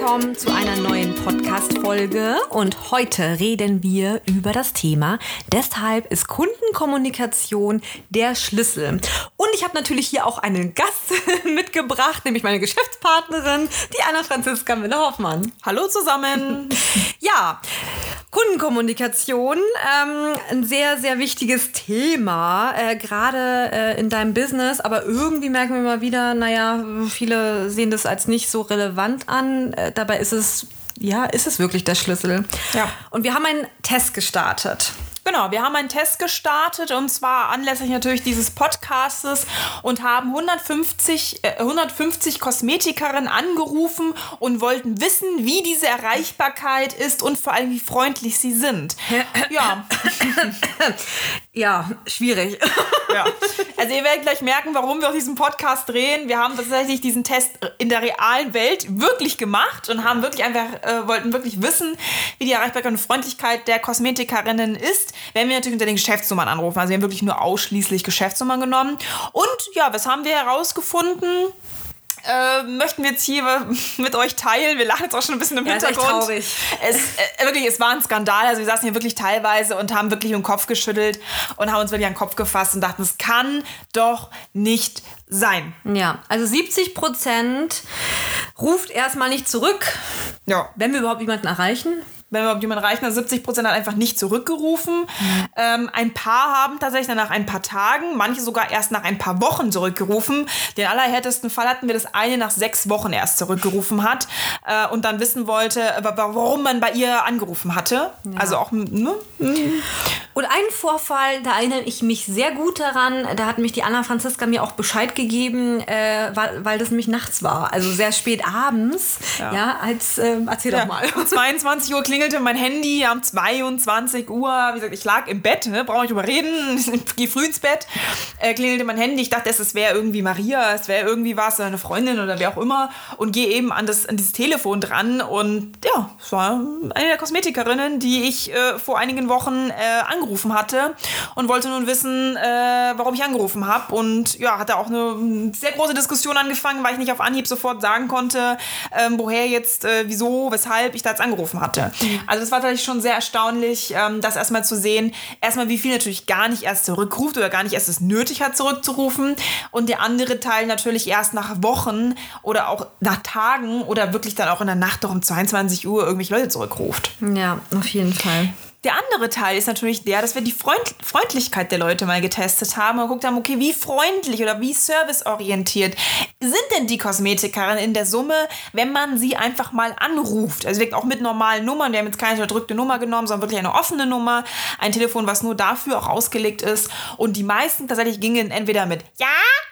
Willkommen zu einer neuen Podcast-Folge und heute reden wir über das Thema. Deshalb ist Kundenkommunikation der Schlüssel. Und ich habe natürlich hier auch einen Gast mitgebracht, nämlich meine Geschäftspartnerin, die Anna Franziska Müller-Hoffmann. Hallo zusammen. ja, Kundenkommunikation, ähm, ein sehr, sehr wichtiges Thema, äh, gerade äh, in deinem Business, aber irgendwie merken wir mal wieder, naja, viele sehen das als nicht so relevant an. Äh, dabei ist es, ja, ist es wirklich der Schlüssel. Ja. Und wir haben einen Test gestartet. Genau, wir haben einen Test gestartet und zwar anlässlich natürlich dieses Podcastes und haben 150, äh, 150 Kosmetikerinnen angerufen und wollten wissen, wie diese Erreichbarkeit ist und vor allem, wie freundlich sie sind. Ja. Ja, schwierig. ja. Also ihr werdet gleich merken, warum wir auch diesen Podcast drehen. Wir haben tatsächlich diesen Test in der realen Welt wirklich gemacht und haben wirklich einfach, äh, wollten wirklich wissen, wie die Erreichbarkeit und Freundlichkeit der Kosmetikerinnen ist, wenn wir natürlich unter den Geschäftsnummern anrufen. Also wir haben wirklich nur ausschließlich Geschäftsnummern genommen. Und ja, was haben wir herausgefunden? Äh, möchten wir jetzt hier mit euch teilen. Wir lachen jetzt auch schon ein bisschen im Ja, ist echt Hintergrund. traurig. Es, äh, wirklich, es war ein Skandal. Also wir saßen hier wirklich teilweise und haben wirklich den Kopf geschüttelt und haben uns wirklich an den Kopf gefasst und dachten, es kann doch nicht sein. Ja, also 70 Prozent ruft erstmal nicht zurück, Ja. wenn wir überhaupt jemanden erreichen. Wenn wir jemanden erreichen, also 70 Prozent hat einfach nicht zurückgerufen. Ähm, ein paar haben tatsächlich nach ein paar Tagen, manche sogar erst nach ein paar Wochen zurückgerufen. Den allerhärtesten Fall hatten wir, dass eine nach sechs Wochen erst zurückgerufen hat äh, und dann wissen wollte, wa- warum man bei ihr angerufen hatte. Also auch, ne? Und einen Vorfall, da erinnere ich mich sehr gut daran, da hat mich die Anna Franziska mir auch Bescheid gegeben, äh, weil, weil das nämlich nachts war, also sehr spät abends. Ja, als, ähm, erzähl doch mal. Um 22 Uhr klingelte mein Handy, um 22 Uhr, wie gesagt, ich lag im Bett, ne, brauche ich drüber reden, ich gehe früh ins Bett, äh, klingelte mein Handy, ich dachte, es wäre irgendwie Maria, es wäre irgendwie was, eine Freundin oder wer auch immer und gehe eben an, das, an dieses Telefon dran und ja, es war eine der Kosmetikerinnen, die ich äh, vor einigen Wochen äh, angerufen hatte und wollte nun wissen, äh, warum ich angerufen habe und ja, hatte auch eine mm, sehr große Diskussion angefangen, weil ich nicht auf Anhieb sofort sagen konnte, ähm, woher jetzt, äh, wieso, weshalb ich da jetzt angerufen hatte. Also es war tatsächlich schon sehr erstaunlich, ähm, das erstmal zu sehen, erstmal wie viel natürlich gar nicht erst zurückruft oder gar nicht erst es nötig hat, zurückzurufen und der andere Teil natürlich erst nach Wochen oder auch nach Tagen oder wirklich dann auch in der Nacht doch um 22 Uhr irgendwelche Leute zurückruft. Ja, auf jeden Fall. Der andere Teil ist natürlich der, dass wir die Freund Freundlichkeit der Leute mal getestet haben und geguckt haben, okay, wie freundlich oder wie serviceorientiert sind denn die Kosmetikerinnen in der Summe, wenn man sie einfach mal anruft. Also wirklich auch mit normalen Nummern. Wir haben jetzt keine unterdrückte Nummer genommen, sondern wirklich eine offene Nummer. Ein Telefon, was nur dafür auch ausgelegt ist. Und die meisten tatsächlich gingen entweder mit Ja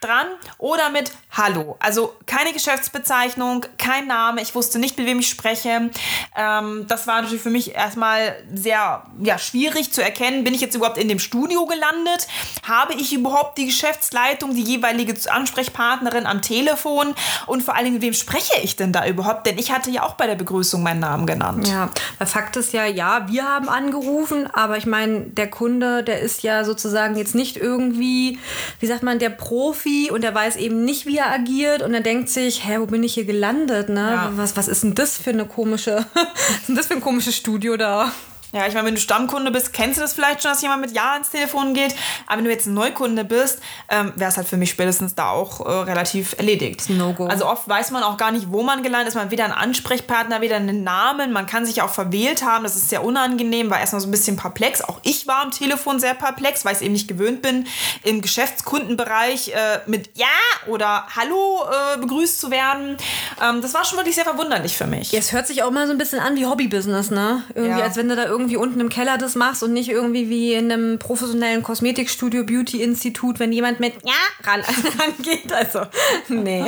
dran oder mit Hallo. Also keine Geschäftsbezeichnung, kein Name. Ich wusste nicht, mit wem ich spreche. Ähm, das war natürlich für mich erstmal sehr ja, schwierig zu erkennen. Bin ich jetzt überhaupt in dem Studio gelandet? Habe ich überhaupt die Geschäftsleitung, die jeweilige Ansprechpartnerin am Telefon? Und vor allem, mit wem spreche ich denn da überhaupt? Denn ich hatte ja auch bei der Begrüßung meinen Namen genannt. Ja, der Fakt ist ja, ja, wir haben angerufen, aber ich meine, der Kunde, der ist ja sozusagen jetzt nicht irgendwie, wie sagt man, der Profi und der weiß eben nicht, wie er agiert und er denkt sich, hä, wo bin ich hier gelandet, ne? Ja. Was, was ist denn das für eine komische, was ist denn das für ein komisches Studio da? Ja, ich meine, wenn du Stammkunde bist, kennst du das vielleicht schon, dass jemand mit Ja ins Telefon geht. Aber wenn du jetzt ein Neukunde bist, ähm, wäre es halt für mich spätestens da auch äh, relativ erledigt. No-Go. Also oft weiß man auch gar nicht, wo man gelandet ist. Man hat weder einen Ansprechpartner, weder einen Namen. Man kann sich auch verwählt haben. Das ist sehr unangenehm, war erstmal so ein bisschen perplex. Auch ich war am Telefon sehr perplex, weil ich es eben nicht gewöhnt bin, im Geschäftskundenbereich äh, mit Ja oder Hallo äh, begrüßt zu werden. Ähm, das war schon wirklich sehr verwunderlich für mich. Ja, es hört sich auch immer so ein bisschen an wie Hobbybusiness, ne? Irgendwie, Ja. als wenn du da irgendwie irgendwie unten im Keller das machst und nicht irgendwie wie in einem professionellen Kosmetikstudio, Beauty-Institut, wenn jemand mit ja ran, rangeht. Also, nee.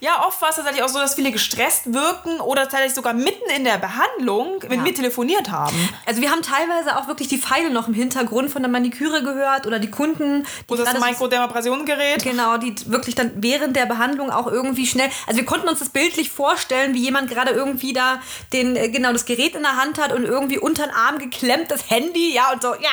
Ja, oft war es tatsächlich auch so, dass viele gestresst wirken oder tatsächlich sogar mitten in der Behandlung mit Ja. mir telefoniert haben. Also wir haben teilweise auch wirklich die Pfeile noch im Hintergrund von der Maniküre gehört oder die Kunden, die Oder das Mikrodermabrasionsgerät. Genau, die wirklich dann während der Behandlung auch irgendwie schnell. Also wir konnten uns das bildlich vorstellen, wie jemand gerade irgendwie da den, äh, genau, das Gerät in der Hand hat und irgendwie unter den Arm geklemmt, das Handy, ja, und so, ja.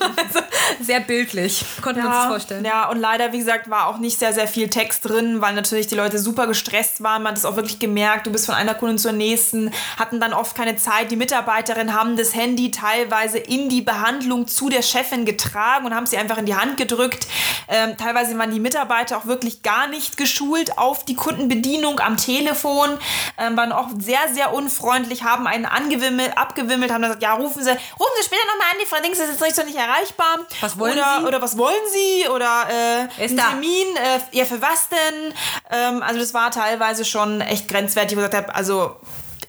Also, sehr bildlich. Konnten wir uns das vorstellen. Ja, und leider, wie gesagt, war auch nicht sehr, sehr viel Text drin, weil natürlich die Leute super gestresst waren. Man hat es auch wirklich gemerkt, du bist von einer Kundin zur nächsten, hatten dann oft keine Zeit. Die Mitarbeiterinnen haben das Handy teilweise in die Behandlung zu der Chefin getragen und haben sie einfach in die Hand gedrückt. Ähm, teilweise waren die Mitarbeiter auch wirklich gar nicht geschult auf die Kundenbedienung am Telefon, ähm, waren auch sehr, sehr unfreundlich, haben einen angewimmelt, abgewimmelt, haben gesagt, ja, rufen Sie, rufen Sie später nochmal an, die Frau Dings ist jetzt nicht so nicht erreichbar. Was wollen oder, Sie? Oder was wollen Sie? Oder äh, ist ein da? Termin, äh, ja, für was denn? Ähm, also das war teilweise schon echt grenzwertig, wo ich gesagt habe, also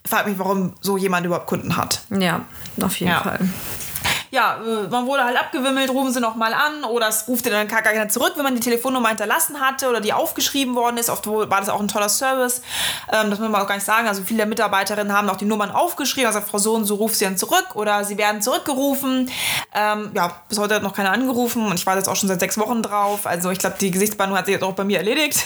ich frage mich, warum so jemand überhaupt Kunden hat. Ja, auf jeden Ja. Fall. Ja, äh, man wurde halt abgewimmelt, rufen Sie noch mal an oder es ruft dann gar keiner zurück, wenn man die Telefonnummer hinterlassen hatte oder die aufgeschrieben worden ist. Oft war das auch ein toller Service. Ähm, das muss man auch gar nicht sagen. Also viele Mitarbeiterinnen haben auch die Nummern aufgeschrieben, also Frau so und so ruft sie dann zurück oder sie werden zurückgerufen. Ähm, ja, bis heute hat noch keiner angerufen und ich warte jetzt auch schon seit sechs Wochen drauf. Also ich glaube, die Gesichtsbehandlung hat sich jetzt auch bei mir erledigt.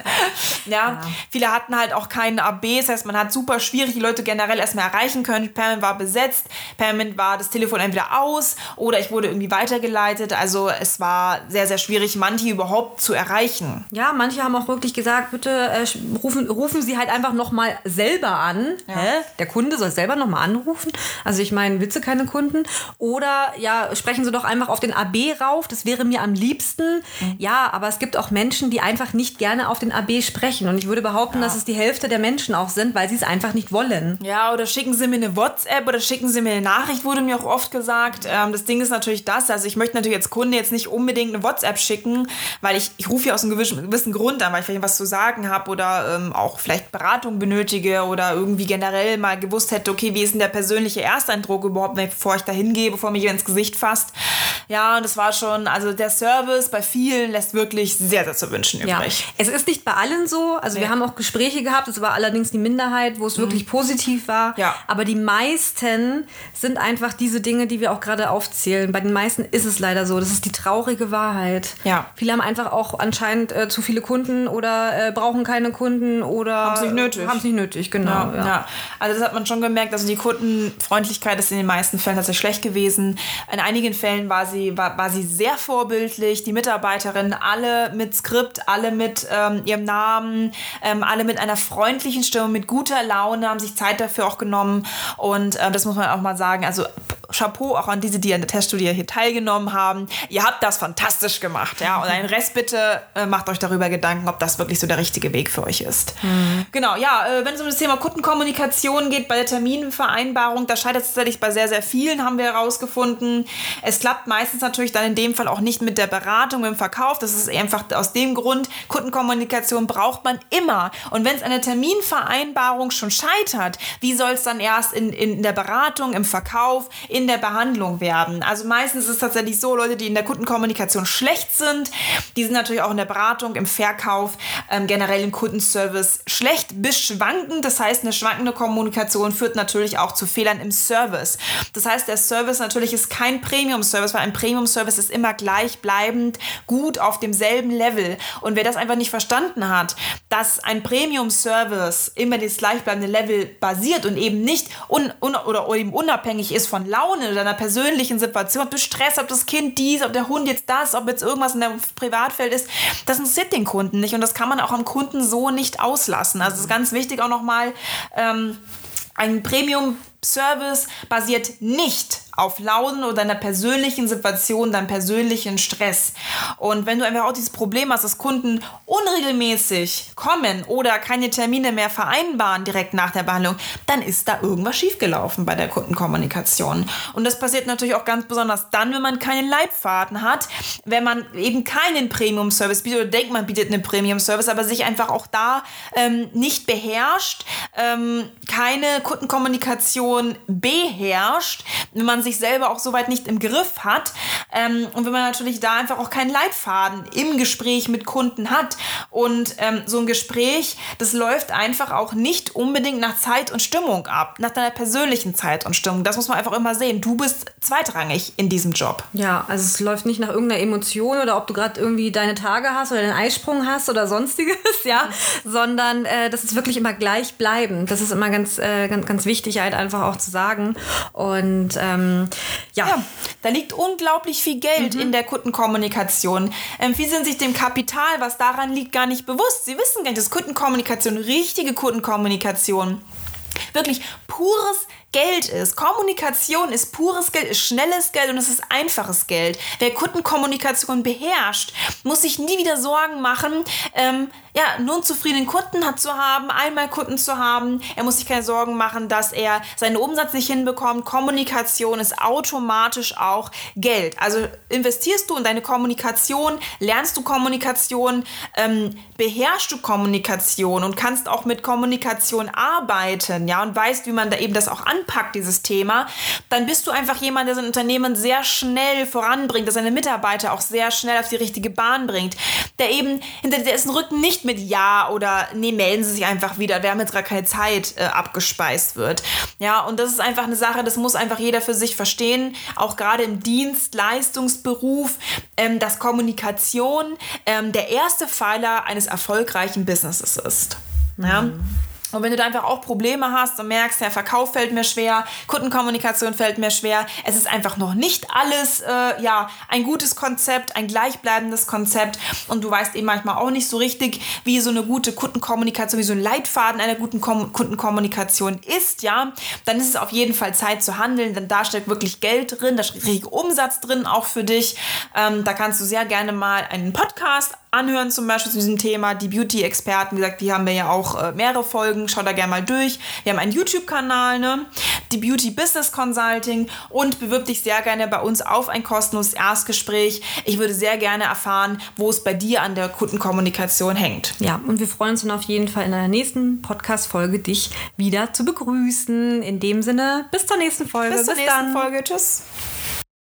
ja, viele hatten halt auch keinen AB, das heißt, man hat super schwierig die Leute generell erstmal erreichen können. Permanent war besetzt, permanent war das Telefon entweder aus oder ich wurde irgendwie weitergeleitet. Also es war sehr, sehr schwierig, manche überhaupt zu erreichen. Ja, manche haben auch wirklich gesagt, bitte äh, rufen, rufen Sie halt einfach nochmal selber an. Hä? Der Kunde soll selber nochmal anrufen. Also ich meine, Witze keine Kunden. Oder ja, sprechen Sie doch einfach auf den AB rauf. Das wäre mir am liebsten. Ja, aber es gibt auch Menschen, die einfach nicht gerne auf den AB sprechen. Und ich würde behaupten, dass es die Hälfte der Menschen auch sind, weil sie es einfach nicht wollen. Ja, oder schicken Sie mir eine WhatsApp oder schicken Sie mir eine Nachricht, wurde mir auch oft gesagt. Ähm, das Ding ist natürlich das, also ich möchte natürlich als Kunde jetzt nicht unbedingt eine WhatsApp schicken, weil ich, ich rufe ja aus einem gewissen, gewissen Grund an, weil ich vielleicht was zu sagen habe oder ähm, auch vielleicht Beratung benötige oder irgendwie generell mal gewusst hätte, okay, wie ist denn der persönliche Ersteindruck überhaupt, bevor ich da hingehe, bevor mir jemand ins Gesicht fasst. Ja, und das war schon, also der Service bei vielen lässt wirklich sehr, sehr zu wünschen Ja, übrig. es ist nicht bei allen so. Also wir Nee. haben auch Gespräche gehabt, es war allerdings die Minderheit, wo es wirklich positiv war. Mhm. Ja. Aber die meisten sind einfach diese Dinge, die wir auch gerade aufzählen. Bei den meisten ist es leider so. Das ist die traurige Wahrheit. Ja. Viele haben einfach auch anscheinend äh, zu viele Kunden oder äh, brauchen keine Kunden oder Haben's nicht nötig. Haben es nicht nötig, genau. Ja, Ja, ja. also das hat man schon gemerkt. Also die Kundenfreundlichkeit ist in den meisten Fällen tatsächlich schlecht gewesen. In einigen Fällen war sie, war, war sie sehr vorbildlich. Die Mitarbeiterinnen alle mit Skript, alle mit ähm, ihrem Namen, ähm, alle mit einer freundlichen Stimme, mit guter Laune, haben sich Zeit dafür auch genommen. Und äh, das muss man auch mal sagen. Also Chapeau auch an diese, die an der Teststudie hier teilgenommen haben. Ihr habt das fantastisch gemacht, ja. Und einen Rest bitte äh, macht euch darüber Gedanken, ob das wirklich so der richtige Weg für euch ist. Genau, ja, äh, wenn es um das Thema Kundenkommunikation geht bei der Terminvereinbarung, da scheitert es tatsächlich bei sehr, sehr vielen, haben wir herausgefunden. Es klappt meistens natürlich dann in dem Fall auch nicht mit der Beratung, mit dem Verkauf. Das ist einfach aus dem Grund, Kundenkommunikation braucht man immer. Und wenn es an der Terminvereinbarung schon scheitert, wie soll es dann erst in, in der Beratung, im Verkauf, in der Behandlung werden? Also meistens ist es tatsächlich so, Leute, die in der Kundenkommunikation schlecht sind, die sind natürlich auch in der Beratung, im Verkauf, ähm, generell im Kundenservice schlecht bis schwankend. Das heißt, eine schwankende Kommunikation führt natürlich auch zu Fehlern im Service. Das heißt, der Service natürlich ist kein Premium-Service, weil ein Premium-Service ist immer gleichbleibend gut auf demselben Level. Und wer das einfach nicht verstanden hat, dass ein Premium-Service immer das gleichbleibende Level basiert und eben nicht un, un, oder eben unabhängig ist von Laune oder einer persönlichen Situation, ob du Stress, ob das Kind dies, ob der Hund jetzt das, ob jetzt irgendwas in deinem Privatfeld ist, das interessiert den Kunden nicht und das kann man auch am Kunden so nicht auslassen. Also es ist ganz wichtig auch nochmal, ähm, ein Premium-Service basiert nicht auf Launen oder deiner persönlichen Situation, deinem persönlichen Stress. Und wenn du einfach auch dieses Problem hast, dass Kunden unregelmäßig kommen oder keine Termine mehr vereinbaren direkt nach der Behandlung, dann ist da irgendwas schiefgelaufen bei der Kundenkommunikation. Und das passiert natürlich auch ganz besonders dann, wenn man keinen Leitfaden hat, wenn man eben keinen Premium-Service bietet oder denkt, man bietet einen Premium-Service, aber sich einfach auch da ähm, nicht beherrscht, ähm, keine Kundenkommunikation beherrscht, wenn man sich selber auch soweit nicht im Griff hat ähm, und wenn man natürlich da einfach auch keinen Leitfaden im Gespräch mit Kunden hat. Und ähm, so ein Gespräch, das läuft einfach auch nicht unbedingt nach Zeit und Stimmung ab, nach deiner persönlichen Zeit und Stimmung. Das muss man einfach immer sehen. Du bist zweitrangig in diesem Job. Ja, also es läuft nicht nach irgendeiner Emotion oder ob du gerade irgendwie deine Tage hast oder den Eisprung hast oder sonstiges, ja, sondern äh, das ist wirklich immer gleich bleiben. Das ist immer ganz, äh, ganz, ganz wichtig, halt einfach auch zu sagen. Und ähm, ja. ja. Da liegt unglaublich viel Geld mhm. in der Kundenkommunikation. Ähm, viele sind sich dem Kapital, was daran liegt, gar nicht bewusst. Sie wissen gar nicht, dass Kundenkommunikation, richtige Kundenkommunikation, wirklich pures Geld ist. Kommunikation ist pures Geld, ist schnelles Geld und es ist einfaches Geld. Wer Kundenkommunikation beherrscht, muss sich nie wieder Sorgen machen, ähm, ja, nur einen zufriedenen Kunden hat zu haben, einmal Kunden zu haben. Er muss sich keine Sorgen machen, dass er seinen Umsatz nicht hinbekommt. Kommunikation ist automatisch auch Geld. Also investierst du in deine Kommunikation, lernst du Kommunikation, ähm, beherrschst du Kommunikation und kannst auch mit Kommunikation arbeiten, ja, und weißt, wie man da eben das auch anpackt, dieses Thema, dann bist du einfach jemand, der sein Unternehmen sehr schnell voranbringt, der seine Mitarbeiter auch sehr schnell auf die richtige Bahn bringt, der eben hinter dessen Rücken nicht mit Ja oder nee, melden Sie sich einfach wieder, wir haben jetzt gar keine Zeit äh, abgespeist wird. Ja, und das ist einfach eine Sache, das muss einfach jeder für sich verstehen, auch gerade im Dienstleistungsberuf, ähm, dass Kommunikation ähm, der erste Pfeiler eines erfolgreichen Businesses ist. Ja. Mhm. Und wenn du da einfach auch Probleme hast und merkst, der Verkauf fällt mir schwer, Kundenkommunikation fällt mir schwer, es ist einfach noch nicht alles äh, ja, ein gutes Konzept, ein gleichbleibendes Konzept und du weißt eben manchmal auch nicht so richtig, wie so eine gute Kundenkommunikation, wie so ein Leitfaden einer guten Kom Kundenkommunikation ist, ja, dann ist es auf jeden Fall Zeit zu handeln, denn da steckt wirklich Geld drin, da steckt richtig Umsatz drin, auch für dich. Ähm, da kannst du sehr gerne mal einen Podcast anhören, zum Beispiel zu diesem Thema. Die Beauty-Experten, wie gesagt, die haben wir ja auch äh, mehrere Folgen. Schaut da gerne mal durch. Wir haben einen YouTube-Kanal, ne? Die Beauty Business Consulting und bewirb dich sehr gerne bei uns auf ein kostenloses Erstgespräch. Ich würde sehr gerne erfahren, wo es bei dir an der Kundenkommunikation hängt. Ja, und wir freuen uns dann auf jeden Fall in der nächsten Podcast-Folge dich wieder zu begrüßen. In dem Sinne, bis zur nächsten Folge. Bis zur bis nächsten dann. Folge. Tschüss.